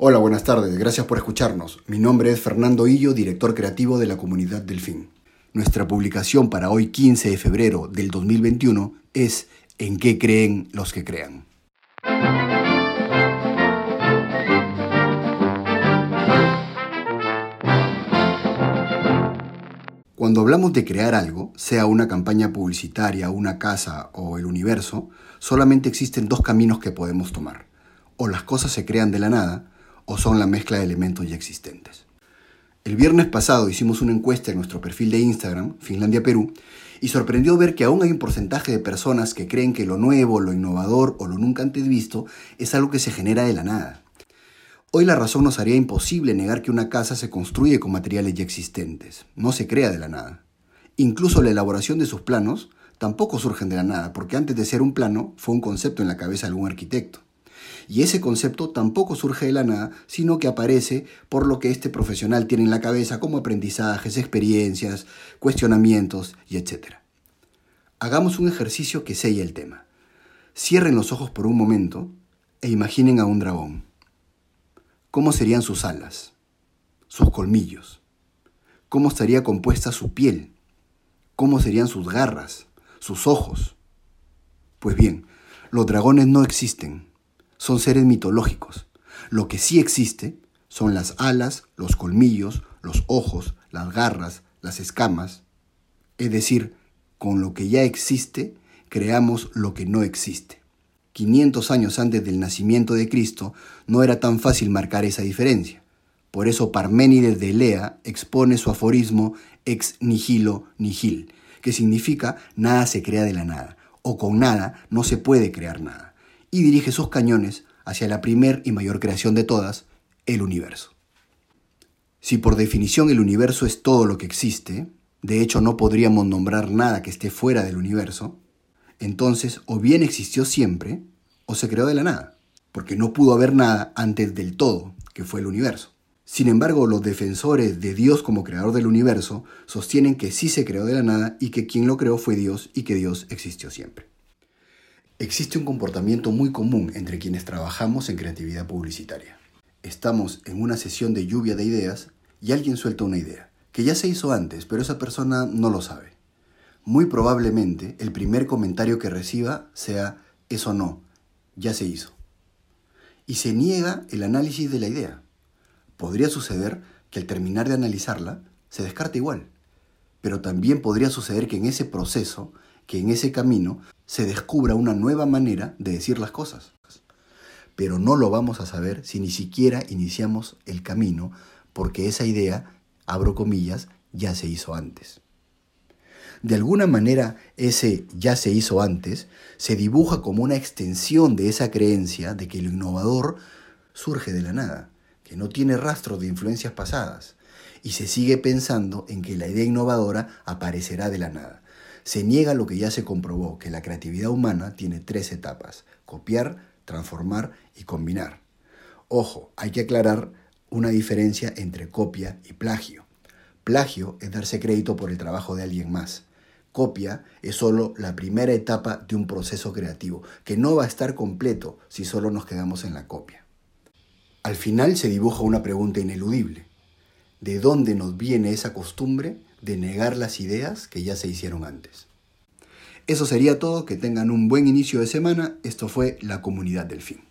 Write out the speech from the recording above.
Hola, buenas tardes, gracias por escucharnos. Mi nombre es Fernando Hillo, director creativo de la comunidad Delfín. Nuestra publicación para hoy 15 de febrero del 2021 es ¿En qué creen los que crean? Cuando hablamos de crear algo, sea una campaña publicitaria, una casa o el universo, solamente existen dos caminos que podemos tomar. O las cosas se crean de la nada, o son la mezcla de elementos ya existentes. El viernes pasado hicimos una encuesta en nuestro perfil de Instagram, Finlandia Perú, y sorprendió ver que aún hay un porcentaje de personas que creen que lo nuevo, lo innovador o lo nunca antes visto es algo que se genera de la nada. Hoy la razón nos haría imposible negar que una casa se construye con materiales ya existentes, no se crea de la nada. Incluso la elaboración de sus planos tampoco surgen de la nada, porque antes de ser un plano fue un concepto en la cabeza de algún arquitecto. Y ese concepto tampoco surge de la nada, sino que aparece por lo que este profesional tiene en la cabeza como aprendizajes, experiencias, cuestionamientos y etc. Hagamos un ejercicio que sella el tema. Cierren los ojos por un momento e imaginen a un dragón. ¿Cómo serían sus alas? ¿Sus colmillos? ¿Cómo estaría compuesta su piel? ¿Cómo serían sus garras? ¿Sus ojos? Pues bien, los dragones no existen son seres mitológicos. Lo que sí existe son las alas, los colmillos, los ojos, las garras, las escamas. Es decir, con lo que ya existe, creamos lo que no existe. 500 años antes del nacimiento de Cristo no era tan fácil marcar esa diferencia. Por eso Parménides de Lea expone su aforismo ex nihilo nihil, que significa nada se crea de la nada, o con nada no se puede crear nada y dirige sus cañones hacia la primer y mayor creación de todas, el universo. Si por definición el universo es todo lo que existe, de hecho no podríamos nombrar nada que esté fuera del universo, entonces o bien existió siempre o se creó de la nada, porque no pudo haber nada antes del todo, que fue el universo. Sin embargo, los defensores de Dios como creador del universo sostienen que sí se creó de la nada y que quien lo creó fue Dios y que Dios existió siempre. Existe un comportamiento muy común entre quienes trabajamos en creatividad publicitaria. Estamos en una sesión de lluvia de ideas y alguien suelta una idea, que ya se hizo antes, pero esa persona no lo sabe. Muy probablemente el primer comentario que reciba sea, eso no, ya se hizo. Y se niega el análisis de la idea. Podría suceder que al terminar de analizarla, se descarte igual. Pero también podría suceder que en ese proceso que en ese camino se descubra una nueva manera de decir las cosas. Pero no lo vamos a saber si ni siquiera iniciamos el camino, porque esa idea, abro comillas, ya se hizo antes. De alguna manera, ese ya se hizo antes se dibuja como una extensión de esa creencia de que lo innovador surge de la nada, que no tiene rastros de influencias pasadas, y se sigue pensando en que la idea innovadora aparecerá de la nada se niega lo que ya se comprobó, que la creatividad humana tiene tres etapas, copiar, transformar y combinar. Ojo, hay que aclarar una diferencia entre copia y plagio. Plagio es darse crédito por el trabajo de alguien más. Copia es solo la primera etapa de un proceso creativo, que no va a estar completo si solo nos quedamos en la copia. Al final se dibuja una pregunta ineludible. ¿De dónde nos viene esa costumbre de negar las ideas que ya se hicieron antes. Eso sería todo, que tengan un buen inicio de semana, esto fue la comunidad del fin.